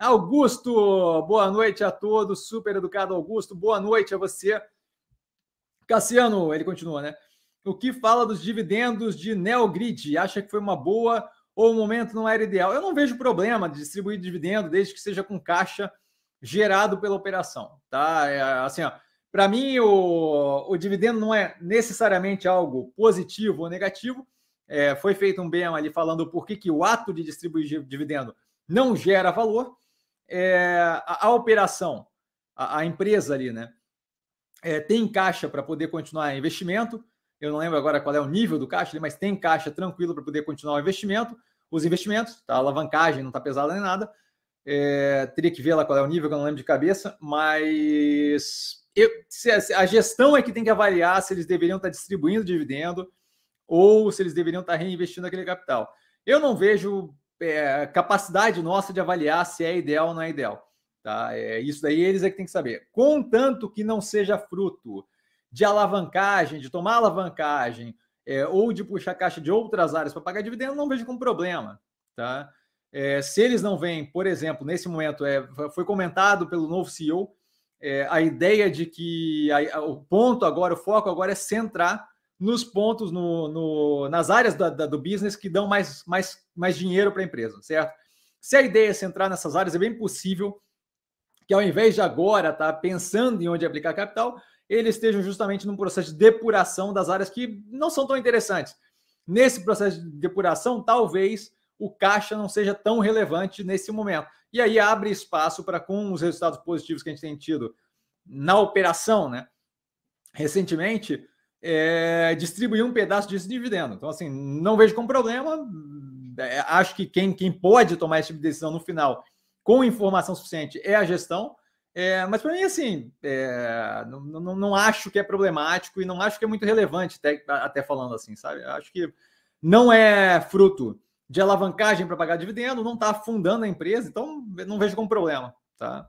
Augusto, boa noite a todos. Super educado Augusto, boa noite a você. Cassiano, ele continua, né? O que fala dos dividendos de Neogrid? Acha que foi uma boa ou o momento não era ideal? Eu não vejo problema de distribuir dividendo desde que seja com caixa gerado pela operação, tá? É, assim, para mim o, o dividendo não é necessariamente algo positivo ou negativo. É, foi feito um bem ali falando por que, que o ato de distribuir dividendo não gera valor. É, a, a, operação, a, a, empresa ali, né? É, tem caixa para poder continuar investimento. Eu não lembro agora qual é o nível do caixa, mas tem caixa tranquilo para poder continuar o investimento. Os investimentos, tá? A alavancagem não está pesada nem nada. É, teria que ver lá qual é o nível, que eu não lembro de cabeça, mas eu, a gestão é que tem que avaliar se eles deveriam estar tá distribuindo dividendo ou se eles deveriam estar tá reinvestindo aquele capital. Eu não vejo é, capacidade nossa de avaliar se é ideal ou não é ideal. Tá? É, isso daí eles é que tem que saber. Contanto que não seja fruto de alavancagem, de tomar alavancagem, é, ou de puxar caixa de outras áreas para pagar dividendo, não vejo como problema. Tá? É, se eles não vêm, por exemplo, nesse momento, é, foi comentado pelo novo CEO é, a ideia de que a, a, o ponto agora, o foco agora é centrar nos pontos, no, no nas áreas da, da, do business que dão mais, mais, mais dinheiro para a empresa, certo? Se a ideia é centrar nessas áreas, é bem possível que ao invés de agora estar tá pensando em onde aplicar capital, eles estejam justamente num processo de depuração das áreas que não são tão interessantes. Nesse processo de depuração, talvez o caixa não seja tão relevante nesse momento. E aí abre espaço para, com os resultados positivos que a gente tem tido na operação, né? Recentemente, é, distribuir um pedaço desse dividendo. Então, assim, não vejo como problema. É, acho que quem, quem pode tomar esse tipo de decisão no final com informação suficiente é a gestão. É, mas para mim, assim, é, não, não, não, acho que é problemático e não acho que é muito relevante, até, até falando assim, sabe? Acho que não é fruto de alavancagem para pagar dividendo, não está afundando a empresa, então não vejo como problema, tá?